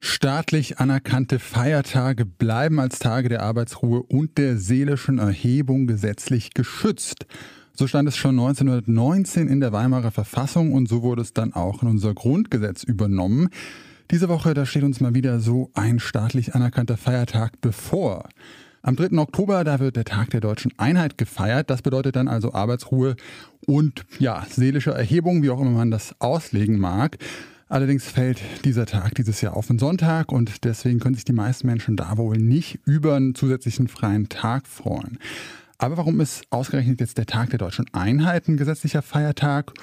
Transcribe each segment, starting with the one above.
Staatlich anerkannte Feiertage bleiben als Tage der Arbeitsruhe und der seelischen Erhebung gesetzlich geschützt. So stand es schon 1919 in der Weimarer Verfassung und so wurde es dann auch in unser Grundgesetz übernommen. Diese Woche, da steht uns mal wieder so ein staatlich anerkannter Feiertag bevor. Am 3. Oktober, da wird der Tag der deutschen Einheit gefeiert. Das bedeutet dann also Arbeitsruhe und ja, seelische Erhebung, wie auch immer man das auslegen mag. Allerdings fällt dieser Tag dieses Jahr auf den Sonntag und deswegen können sich die meisten Menschen da wohl nicht über einen zusätzlichen freien Tag freuen. Aber warum ist ausgerechnet jetzt der Tag der deutschen Einheit ein gesetzlicher Feiertag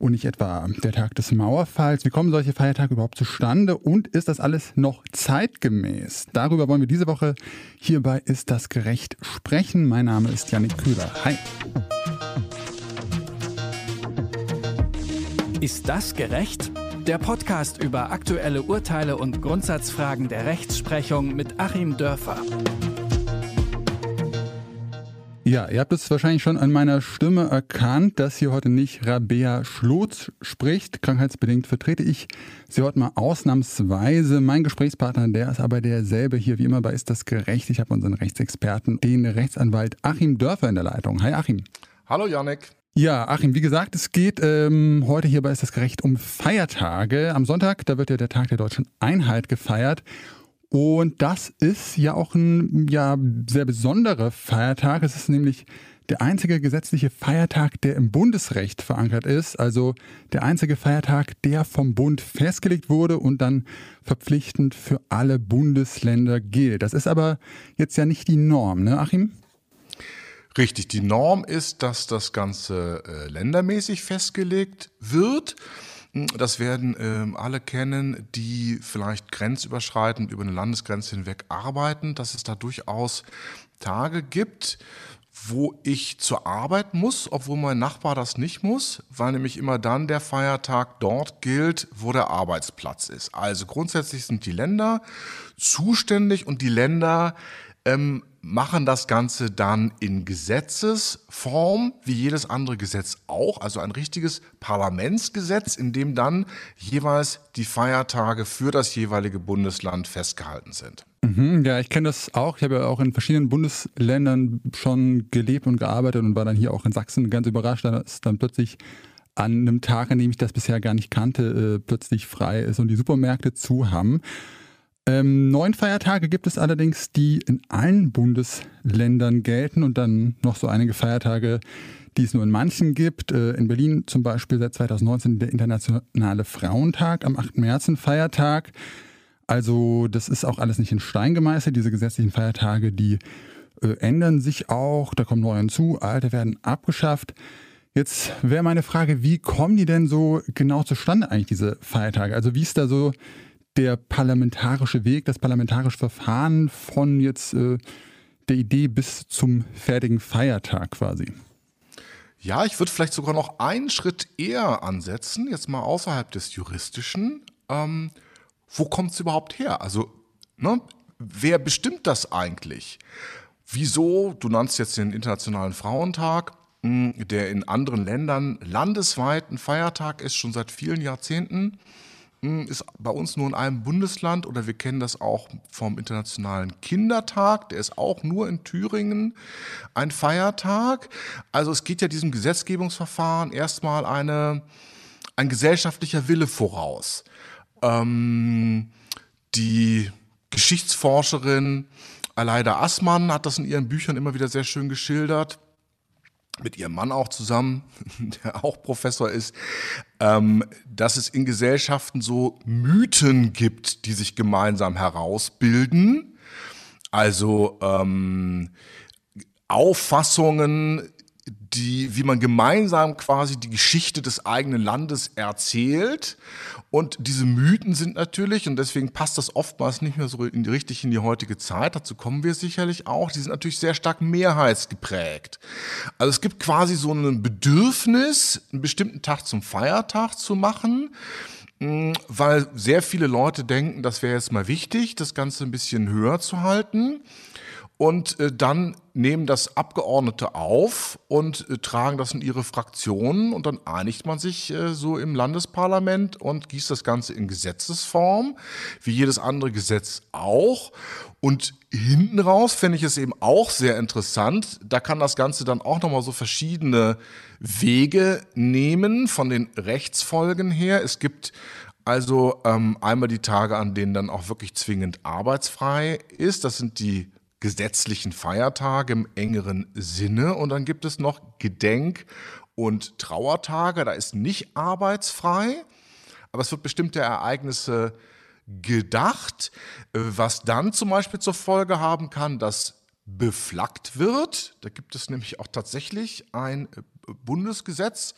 und nicht etwa der Tag des Mauerfalls? Wie kommen solche Feiertage überhaupt zustande und ist das alles noch zeitgemäß? Darüber wollen wir diese Woche hierbei Ist das gerecht sprechen. Mein Name ist Janik Köhler. Hi. Ist das gerecht? Der Podcast über aktuelle Urteile und Grundsatzfragen der Rechtsprechung mit Achim Dörfer. Ja, ihr habt es wahrscheinlich schon an meiner Stimme erkannt, dass hier heute nicht Rabea Schlotz spricht. Krankheitsbedingt vertrete ich sie heute mal ausnahmsweise. Mein Gesprächspartner, der ist aber derselbe hier wie immer bei Ist das gerecht? Ich habe unseren Rechtsexperten, den Rechtsanwalt Achim Dörfer in der Leitung. Hi Achim. Hallo Janik. Ja, Achim, wie gesagt, es geht ähm, heute hierbei ist das Gerecht um Feiertage. Am Sonntag, da wird ja der Tag der deutschen Einheit gefeiert. Und das ist ja auch ein ja, sehr besonderer Feiertag. Es ist nämlich der einzige gesetzliche Feiertag, der im Bundesrecht verankert ist. Also der einzige Feiertag, der vom Bund festgelegt wurde und dann verpflichtend für alle Bundesländer gilt. Das ist aber jetzt ja nicht die Norm, ne, Achim? Richtig, die Norm ist, dass das Ganze äh, ländermäßig festgelegt wird. Hm, das werden ähm, alle kennen, die vielleicht grenzüberschreitend über eine Landesgrenze hinweg arbeiten, dass es da durchaus Tage gibt, wo ich zur Arbeit muss, obwohl mein Nachbar das nicht muss, weil nämlich immer dann der Feiertag dort gilt, wo der Arbeitsplatz ist. Also grundsätzlich sind die Länder zuständig und die Länder ähm, machen das Ganze dann in Gesetzesform, wie jedes andere Gesetz auch, also ein richtiges Parlamentsgesetz, in dem dann jeweils die Feiertage für das jeweilige Bundesland festgehalten sind. Mhm, ja, ich kenne das auch. Ich habe ja auch in verschiedenen Bundesländern schon gelebt und gearbeitet und war dann hier auch in Sachsen ganz überrascht, dass dann plötzlich an einem Tag, an dem ich das bisher gar nicht kannte, äh, plötzlich frei ist und die Supermärkte zu haben. Ähm, neun Feiertage gibt es allerdings, die in allen Bundesländern gelten und dann noch so einige Feiertage, die es nur in manchen gibt. Äh, in Berlin zum Beispiel seit 2019 der Internationale Frauentag, am 8. März ein Feiertag. Also das ist auch alles nicht in Stein gemeißelt. Diese gesetzlichen Feiertage, die äh, ändern sich auch, da kommen neue hinzu, alte werden abgeschafft. Jetzt wäre meine Frage, wie kommen die denn so genau zustande eigentlich, diese Feiertage? Also wie ist da so der parlamentarische Weg, das parlamentarische Verfahren von jetzt äh, der Idee bis zum fertigen Feiertag quasi? Ja, ich würde vielleicht sogar noch einen Schritt eher ansetzen, jetzt mal außerhalb des Juristischen. Ähm, wo kommt es überhaupt her? Also, ne, wer bestimmt das eigentlich? Wieso, du nannst jetzt den Internationalen Frauentag, hm, der in anderen Ländern landesweit ein Feiertag ist, schon seit vielen Jahrzehnten. Hm, ist bei uns nur in einem Bundesland oder wir kennen das auch vom Internationalen Kindertag, der ist auch nur in Thüringen ein Feiertag. Also es geht ja diesem Gesetzgebungsverfahren erstmal eine, ein gesellschaftlicher Wille voraus. Ähm, die Geschichtsforscherin Aleida Assmann hat das in ihren Büchern immer wieder sehr schön geschildert mit ihrem Mann auch zusammen, der auch Professor ist, ähm, dass es in Gesellschaften so Mythen gibt, die sich gemeinsam herausbilden. Also ähm, Auffassungen, die, wie man gemeinsam quasi die Geschichte des eigenen Landes erzählt. Und diese Mythen sind natürlich, und deswegen passt das oftmals nicht mehr so in die, richtig in die heutige Zeit, dazu kommen wir sicherlich auch, die sind natürlich sehr stark mehrheitsgeprägt. Also es gibt quasi so ein Bedürfnis, einen bestimmten Tag zum Feiertag zu machen, hm, weil sehr viele Leute denken, das wäre jetzt mal wichtig, das Ganze ein bisschen höher zu halten. Und äh, dann nehmen das Abgeordnete auf und äh, tragen das in ihre Fraktionen und dann einigt man sich äh, so im Landesparlament und gießt das Ganze in Gesetzesform, wie jedes andere Gesetz auch. Und hinten raus fände ich es eben auch sehr interessant. Da kann das Ganze dann auch nochmal so verschiedene Wege nehmen von den Rechtsfolgen her. Es gibt also ähm, einmal die Tage, an denen dann auch wirklich zwingend arbeitsfrei ist. Das sind die gesetzlichen Feiertage im engeren Sinne. Und dann gibt es noch Gedenk- und Trauertage. Da ist nicht arbeitsfrei, aber es wird bestimmte Ereignisse gedacht, was dann zum Beispiel zur Folge haben kann, dass beflaggt wird. Da gibt es nämlich auch tatsächlich ein Bundesgesetz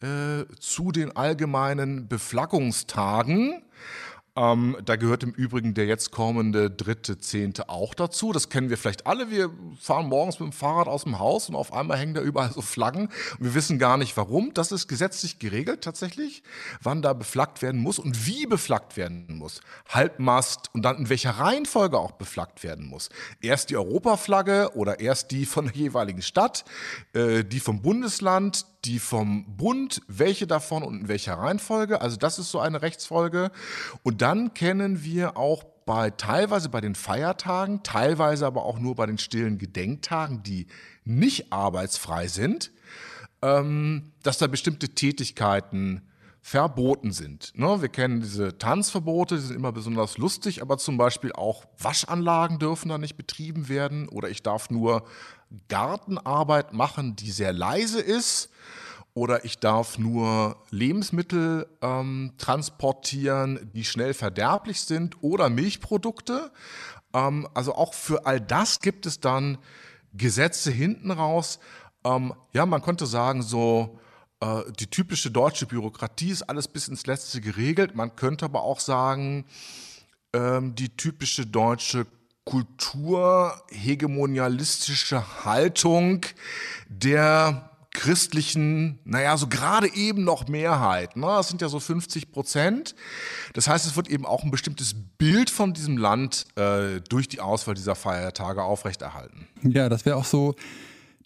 äh, zu den allgemeinen Beflaggungstagen. Ähm, da gehört im Übrigen der jetzt kommende dritte Zehnte auch dazu. Das kennen wir vielleicht alle. Wir fahren morgens mit dem Fahrrad aus dem Haus und auf einmal hängen da überall so Flaggen. Und wir wissen gar nicht warum. Das ist gesetzlich geregelt tatsächlich, wann da beflaggt werden muss und wie beflaggt werden muss. Halbmast und dann in welcher Reihenfolge auch beflaggt werden muss. Erst die Europaflagge oder erst die von der jeweiligen Stadt, äh, die vom Bundesland, die vom Bund, welche davon und in welcher Reihenfolge. Also das ist so eine Rechtsfolge. Und dann kennen wir auch bei teilweise bei den Feiertagen, teilweise aber auch nur bei den stillen Gedenktagen, die nicht arbeitsfrei sind, ähm, dass da bestimmte Tätigkeiten verboten sind. Ne? Wir kennen diese Tanzverbote, die sind immer besonders lustig, aber zum Beispiel auch Waschanlagen dürfen da nicht betrieben werden oder ich darf nur Gartenarbeit machen, die sehr leise ist oder ich darf nur Lebensmittel ähm, transportieren, die schnell verderblich sind oder Milchprodukte. Ähm, also auch für all das gibt es dann Gesetze hinten raus. Ähm, ja, man könnte sagen, so äh, die typische deutsche Bürokratie ist alles bis ins Letzte geregelt. Man könnte aber auch sagen, ähm, die typische deutsche kulturhegemonialistische Haltung der christlichen, naja, so gerade eben noch Mehrheit. Ne? Das sind ja so 50 Prozent. Das heißt, es wird eben auch ein bestimmtes Bild von diesem Land äh, durch die Auswahl dieser Feiertage aufrechterhalten. Ja, das wäre auch so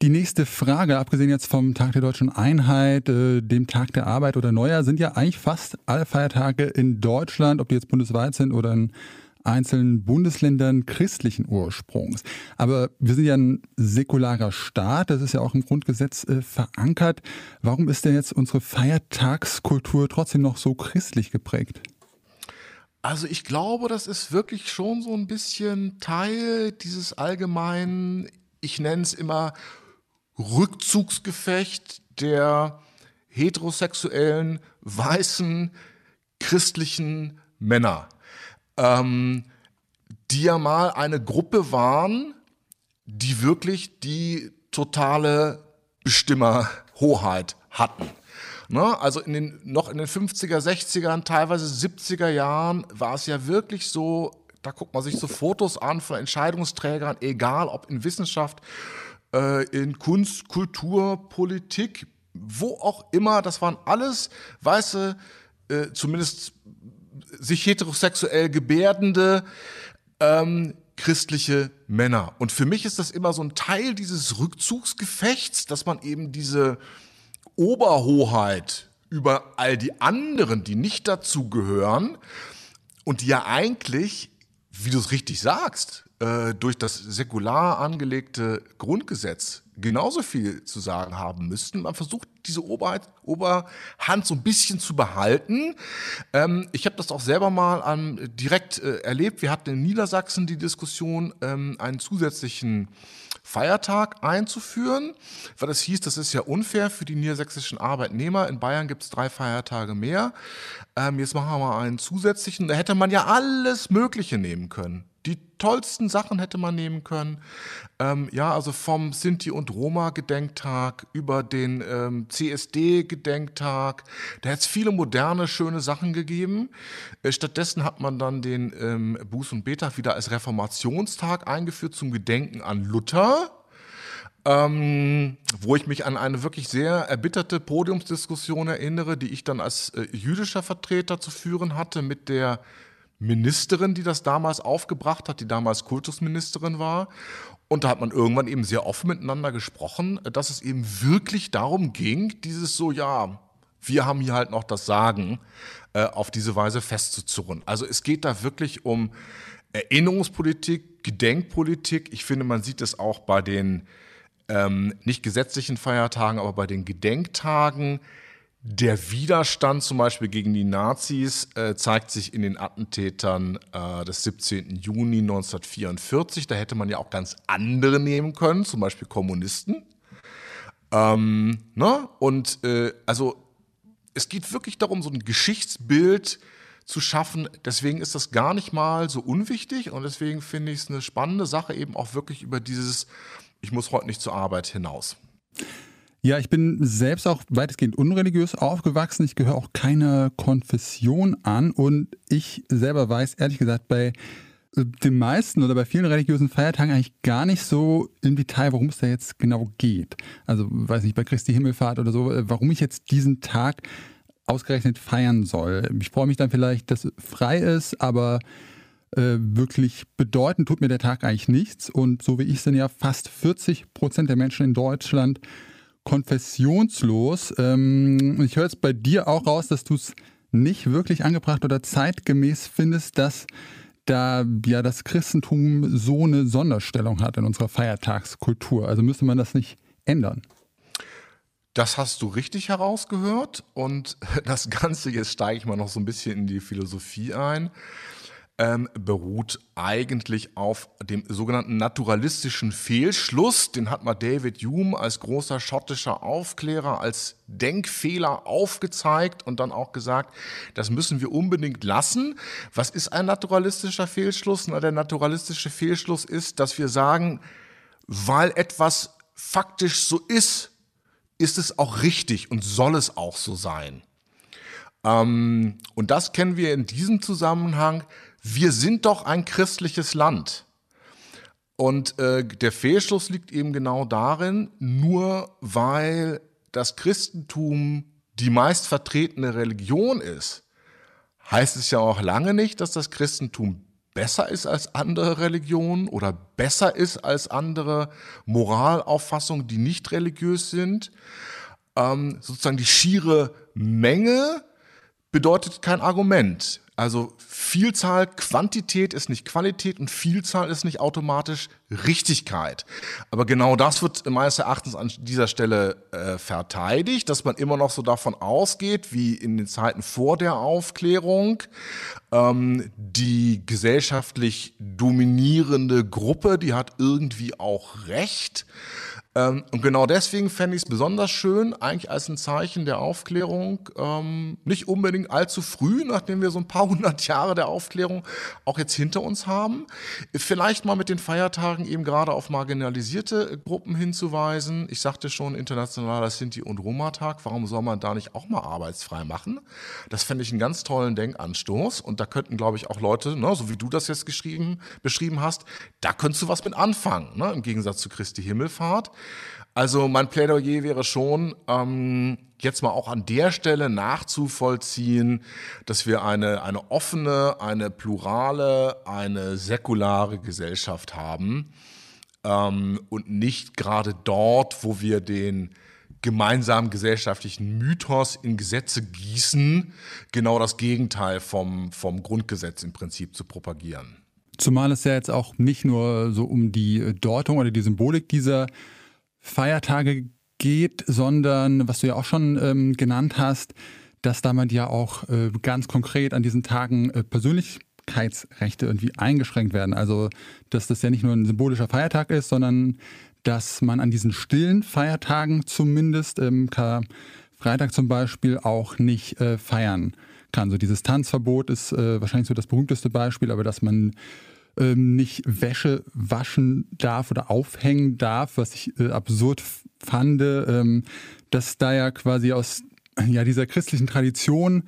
die nächste Frage. Abgesehen jetzt vom Tag der deutschen Einheit, äh, dem Tag der Arbeit oder Neujahr, sind ja eigentlich fast alle Feiertage in Deutschland, ob die jetzt bundesweit sind oder in einzelnen Bundesländern christlichen Ursprungs. Aber wir sind ja ein säkularer Staat, das ist ja auch im Grundgesetz äh, verankert. Warum ist denn jetzt unsere Feiertagskultur trotzdem noch so christlich geprägt? Also ich glaube, das ist wirklich schon so ein bisschen Teil dieses allgemeinen, ich nenne es immer Rückzugsgefecht der heterosexuellen, weißen, christlichen Männer ähm, die ja mal eine Gruppe waren, die wirklich die totale Bestimmerhoheit hatten. Ne? Also in den, noch in den 50er, 60ern, teilweise 70er Jahren war es ja wirklich so, da guckt man sich so Fotos an von Entscheidungsträgern, egal ob in Wissenschaft, äh, in Kunst, Kultur, Politik, wo auch immer, das waren alles weiße, äh, zumindest sich heterosexuell gebärdende ähm, christliche Männer. Und für mich ist das immer so ein Teil dieses Rückzugsgefechts, dass man eben diese Oberhoheit über all die anderen, die nicht dazu gehören und die ja eigentlich, wie du es richtig sagst, äh, durch das säkular angelegte Grundgesetz genauso viel zu sagen haben müssten. Man versucht diese Oberheit, Oberhand so ein bisschen zu behalten. Ähm, ich habe das auch selber mal an, direkt äh, erlebt. Wir hatten in Niedersachsen die Diskussion, ähm, einen zusätzlichen Feiertag einzuführen, weil das hieß, das ist ja unfair für die niedersächsischen Arbeitnehmer. In Bayern gibt es drei Feiertage mehr. Ähm, jetzt machen wir mal einen zusätzlichen. Da hätte man ja alles Mögliche nehmen können. Die tollsten Sachen hätte man nehmen können. Ähm, ja, also vom Sinti- und Roma-Gedenktag über den ähm, CSD-Gedenktag. Da hätte es viele moderne, schöne Sachen gegeben. Äh, stattdessen hat man dann den ähm, Buß- und Betag wieder als Reformationstag eingeführt zum Gedenken an Luther. Ähm, wo ich mich an eine wirklich sehr erbitterte Podiumsdiskussion erinnere, die ich dann als äh, jüdischer Vertreter zu führen hatte mit der Ministerin, die das damals aufgebracht hat, die damals Kultusministerin war. Und da hat man irgendwann eben sehr offen miteinander gesprochen, dass es eben wirklich darum ging, dieses so, ja, wir haben hier halt noch das Sagen, äh, auf diese Weise festzuzurren. Also es geht da wirklich um Erinnerungspolitik, Gedenkpolitik. Ich finde, man sieht es auch bei den ähm, nicht gesetzlichen Feiertagen, aber bei den Gedenktagen. Der Widerstand zum Beispiel gegen die Nazis äh, zeigt sich in den Attentätern äh, des 17. Juni 1944. Da hätte man ja auch ganz andere nehmen können, zum Beispiel Kommunisten. Ähm, ne? Und äh, also es geht wirklich darum, so ein Geschichtsbild zu schaffen. Deswegen ist das gar nicht mal so unwichtig und deswegen finde ich es eine spannende Sache, eben auch wirklich über dieses, ich muss heute nicht zur Arbeit hinaus. Ja, ich bin selbst auch weitestgehend unreligiös aufgewachsen. Ich gehöre auch keiner Konfession an und ich selber weiß ehrlich gesagt bei den meisten oder bei vielen religiösen Feiertagen eigentlich gar nicht so im Detail, worum es da jetzt genau geht. Also weiß nicht, bei Christi Himmelfahrt oder so, äh, warum ich jetzt diesen Tag ausgerechnet feiern soll. Ich freue mich dann vielleicht, dass es frei ist, aber äh, wirklich bedeutend tut mir der Tag eigentlich nichts. Und so wie ich sind ja fast 40 Prozent der Menschen in Deutschland konfessionslos. Ähm, ich höre jetzt bei dir auch raus, dass du es nicht wirklich angebracht oder zeitgemäß findest, dass da ja das Christentum so eine Sonderstellung hat in unserer Feiertagskultur. Also müsste man das nicht ändern. Das hast du richtig herausgehört und das Ganze, jetzt steige ich mal noch so ein bisschen in die Philosophie ein, ähm, beruht eigentlich auf dem sogenannten naturalistischen Fehlschluss. Den hat mal David Hume als großer schottischer Aufklärer als Denkfehler aufgezeigt und dann auch gesagt, das müssen wir unbedingt lassen. Was ist ein naturalistischer Fehlschluss? Na, der naturalistische Fehlschluss ist, dass wir sagen, weil etwas faktisch so ist, ist es auch richtig und soll es auch so sein. Ähm, und das kennen wir in diesem Zusammenhang. Wir sind doch ein christliches Land. Und äh, der Fehlschluss liegt eben genau darin, nur weil das Christentum die meist vertretene Religion ist, heißt es ja auch lange nicht, dass das Christentum besser ist als andere Religionen oder besser ist als andere Moralauffassungen, die nicht religiös sind. Ähm, sozusagen die schiere Menge bedeutet kein Argument. Also Vielzahl, Quantität ist nicht Qualität und Vielzahl ist nicht automatisch Richtigkeit. Aber genau das wird meines Erachtens an dieser Stelle äh, verteidigt, dass man immer noch so davon ausgeht, wie in den Zeiten vor der Aufklärung, ähm, die gesellschaftlich dominierende Gruppe, die hat irgendwie auch Recht. Ähm, und genau deswegen fände ich es besonders schön, eigentlich als ein Zeichen der Aufklärung, ähm, nicht unbedingt allzu früh, nachdem wir so ein paar hundert Jahre der Aufklärung auch jetzt hinter uns haben, vielleicht mal mit den Feiertagen eben gerade auf marginalisierte Gruppen hinzuweisen. Ich sagte schon, internationaler Sinti- und Roma-Tag, warum soll man da nicht auch mal arbeitsfrei machen? Das fände ich einen ganz tollen Denkanstoß und da könnten, glaube ich, auch Leute, ne, so wie du das jetzt geschrieben, beschrieben hast, da könntest du was mit anfangen, ne, im Gegensatz zu Christi Himmelfahrt. Also mein Plädoyer wäre schon, ähm, jetzt mal auch an der Stelle nachzuvollziehen, dass wir eine, eine offene, eine plurale, eine säkulare Gesellschaft haben ähm, und nicht gerade dort, wo wir den gemeinsamen gesellschaftlichen Mythos in Gesetze gießen, genau das Gegenteil vom, vom Grundgesetz im Prinzip zu propagieren. Zumal es ja jetzt auch nicht nur so um die Deutung oder die Symbolik dieser Feiertage geht, sondern was du ja auch schon ähm, genannt hast, dass damit ja auch äh, ganz konkret an diesen Tagen äh, Persönlichkeitsrechte irgendwie eingeschränkt werden. Also, dass das ja nicht nur ein symbolischer Feiertag ist, sondern dass man an diesen stillen Feiertagen zumindest, ähm, Freitag zum Beispiel, auch nicht äh, feiern kann. So dieses Tanzverbot ist äh, wahrscheinlich so das berühmteste Beispiel, aber dass man ähm, nicht Wäsche waschen darf oder aufhängen darf, was ich äh, absurd fand, ähm, dass da ja quasi aus ja, dieser christlichen Tradition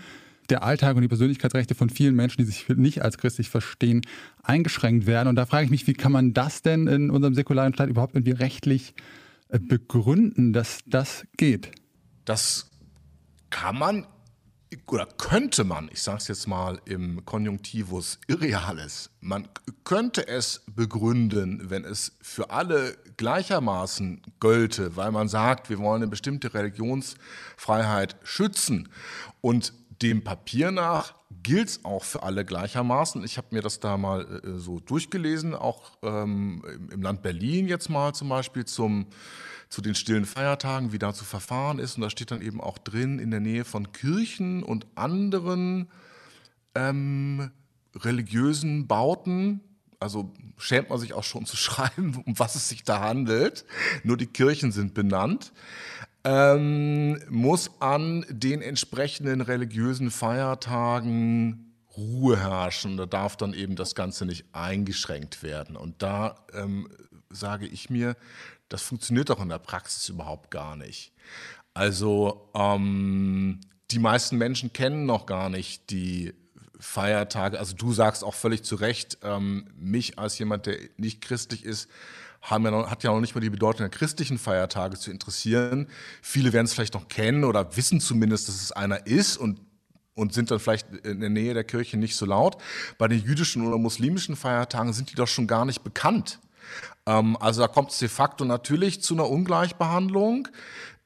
der Alltag und die Persönlichkeitsrechte von vielen Menschen, die sich nicht als christlich verstehen, eingeschränkt werden. Und da frage ich mich, wie kann man das denn in unserem säkularen Staat überhaupt irgendwie rechtlich äh, begründen, dass das geht? Das kann man oder könnte man, ich sage es jetzt mal im Konjunktivus Irreales, man könnte es begründen, wenn es für alle gleichermaßen gölte, weil man sagt, wir wollen eine bestimmte Religionsfreiheit schützen. Und dem Papier nach gilt es auch für alle gleichermaßen. Ich habe mir das da mal äh, so durchgelesen, auch ähm, im Land Berlin jetzt mal zum Beispiel zum zu den stillen Feiertagen, wie da zu verfahren ist. Und da steht dann eben auch drin, in der Nähe von Kirchen und anderen ähm, religiösen Bauten, also schämt man sich auch schon zu schreiben, um was es sich da handelt. Nur die Kirchen sind benannt. Ähm, muss an den entsprechenden religiösen Feiertagen Ruhe herrschen. Da darf dann eben das Ganze nicht eingeschränkt werden. Und da ähm, sage ich mir, das funktioniert doch in der Praxis überhaupt gar nicht. Also ähm, die meisten Menschen kennen noch gar nicht die Feiertage. Also du sagst auch völlig zu Recht, ähm, mich als jemand, der nicht christlich ist, haben ja noch, hat ja noch nicht mal die Bedeutung der christlichen Feiertage zu interessieren. Viele werden es vielleicht noch kennen oder wissen zumindest, dass es einer ist und und sind dann vielleicht in der Nähe der Kirche nicht so laut. Bei den jüdischen oder muslimischen Feiertagen sind die doch schon gar nicht bekannt. Ähm, also da kommt es de facto natürlich zu einer Ungleichbehandlung.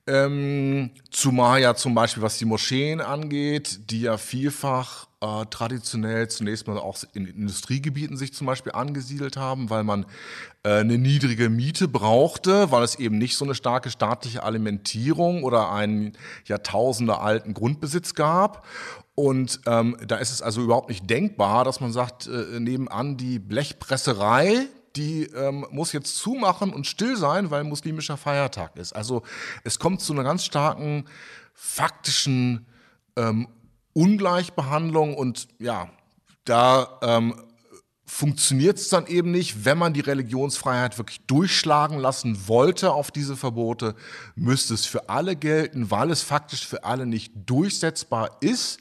Ähm, zumal ja zum Beispiel, was die Moscheen angeht, die ja vielfach äh, traditionell zunächst mal auch in Industriegebieten sich zum Beispiel angesiedelt haben, weil man äh, eine niedrige Miete brauchte, weil es eben nicht so eine starke staatliche Alimentierung oder einen Jahrtausende alten Grundbesitz gab. Und ähm, da ist es also überhaupt nicht denkbar, dass man sagt, äh, nebenan die Blechpresserei, die ähm, muss jetzt zumachen und still sein, weil muslimischer Feiertag ist. Also es kommt zu einer ganz starken faktischen ähm, Ungleichbehandlung und ja, da ähm, funktioniert es dann eben nicht. Wenn man die Religionsfreiheit wirklich durchschlagen lassen wollte auf diese Verbote, müsste es für alle gelten, weil es faktisch für alle nicht durchsetzbar ist.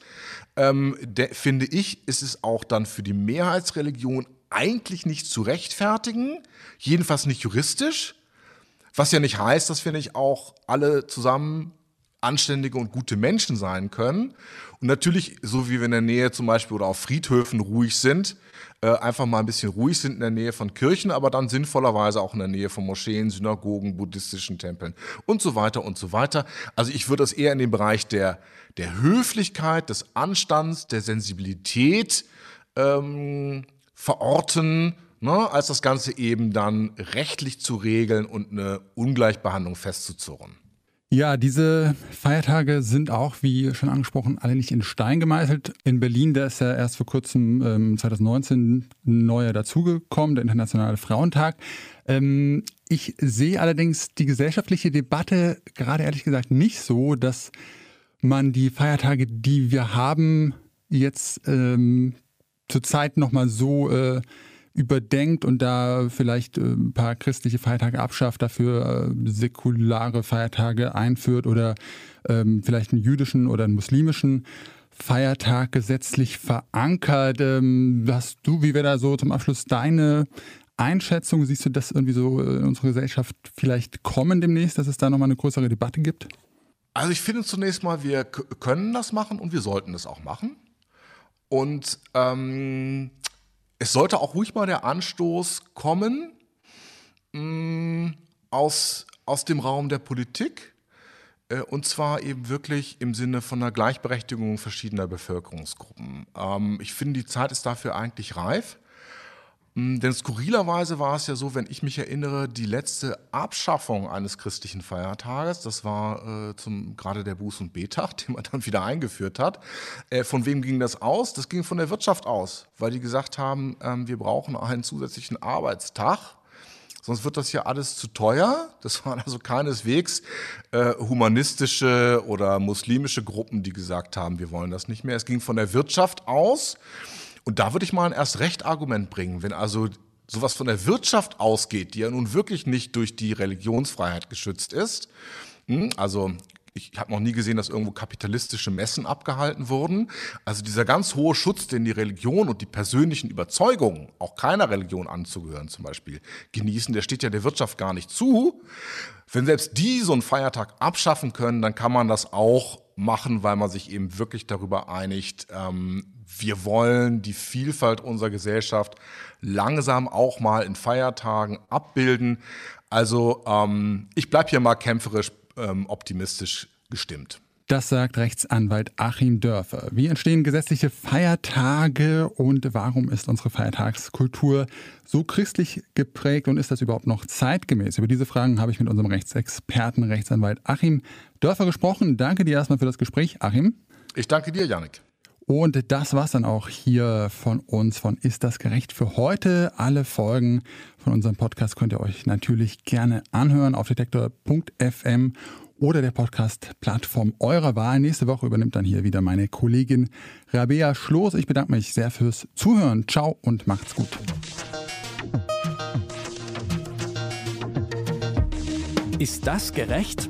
Ähm, der, finde ich, ist es auch dann für die Mehrheitsreligion eigentlich nicht zu rechtfertigen, jedenfalls nicht juristisch, was ja nicht heißt, dass wir nicht auch alle zusammen anständige und gute Menschen sein können. Und natürlich, so wie wir in der Nähe zum Beispiel oder auf Friedhöfen ruhig sind, äh, einfach mal ein bisschen ruhig sind in der Nähe von Kirchen, aber dann sinnvollerweise auch in der Nähe von Moscheen, Synagogen, buddhistischen Tempeln und so weiter und so weiter. Also ich würde das eher in den Bereich der, der Höflichkeit, des Anstands, der Sensibilität ähm, verorten, ne, als das Ganze eben dann rechtlich zu regeln und eine Ungleichbehandlung festzuzurren. Ja, diese Feiertage sind auch, wie schon angesprochen, alle nicht in Stein gemeißelt. In Berlin, da ist ja erst vor kurzem, ähm, 2019, ein neuer dazugekommen, der Internationale Frauentag. Ähm, ich sehe allerdings die gesellschaftliche Debatte gerade ehrlich gesagt nicht so, dass man die Feiertage, die wir haben, jetzt ähm, zurzeit nochmal so äh, überdenkt und da vielleicht äh, ein paar christliche Feiertage abschafft, dafür äh, säkulare Feiertage einführt oder ähm, vielleicht einen jüdischen oder einen muslimischen Feiertag gesetzlich verankert. Ähm, hast du, wie wäre da so zum Abschluss deine Einschätzung? Siehst du das irgendwie so in unserer Gesellschaft vielleicht kommen demnächst, dass es da nochmal eine größere Debatte gibt? Also ich finde zunächst mal, wir können das machen und wir sollten das auch machen. Und ähm, es sollte auch ruhig mal der Anstoß kommen mh, mm, aus, aus dem Raum der Politik. Äh, und zwar eben wirklich im Sinne von einer Gleichberechtigung verschiedener Bevölkerungsgruppen. Ähm, ich finde, die Zeit ist dafür eigentlich reif. Hm, denn skurrilerweise war es ja so, wenn ich mich erinnere, die letzte Abschaffung eines christlichen Feiertages, das war äh, zum, gerade der Buß- und Betag, den man dann wieder eingeführt hat. Äh, von wem ging das aus? Das ging von der Wirtschaft aus, weil die gesagt haben, ähm, wir brauchen einen zusätzlichen Arbeitstag. Sonst wird das ja alles zu teuer. Das waren also keineswegs äh, humanistische oder muslimische Gruppen, die gesagt haben, wir wollen das nicht mehr. Es ging von der Wirtschaft aus. Und da würde ich mal ein erst recht Argument bringen, wenn also sowas von der Wirtschaft ausgeht, die ja nun wirklich nicht durch die Religionsfreiheit geschützt ist. Hm, also ich habe noch nie gesehen, dass irgendwo kapitalistische Messen abgehalten wurden. Also dieser ganz hohe Schutz, den die Religion und die persönlichen Überzeugungen, auch keiner Religion anzugehören zum Beispiel, genießen, der steht ja der Wirtschaft gar nicht zu. Wenn selbst die so einen Feiertag abschaffen können, dann kann man das auch machen, weil man sich eben wirklich darüber einigt, ähm, wir wollen die Vielfalt unserer Gesellschaft langsam auch mal in Feiertagen abbilden. Also ähm, ich bleibe hier mal kämpferisch ähm, optimistisch gestimmt. Das sagt Rechtsanwalt Achim Dörfer. Wie entstehen gesetzliche Feiertage und warum ist unsere Feiertagskultur so christlich geprägt und ist das überhaupt noch zeitgemäß? Über diese Fragen habe ich mit unserem Rechtsexperten, Rechtsanwalt Achim Dörfer gesprochen. Danke dir erstmal für das Gespräch, Achim. Ich danke dir, Janik. Und das war's dann auch hier von uns von Ist das gerecht für heute. Alle Folgen von unserem Podcast könnt ihr euch natürlich gerne anhören auf detektor.fm oder der Podcast-Plattform eurer Wahl. Nächste Woche übernimmt dann hier wieder meine Kollegin Rabea Schloß. Ich bedanke mich sehr fürs Zuhören. Ciao und macht's gut. Ist das gerecht?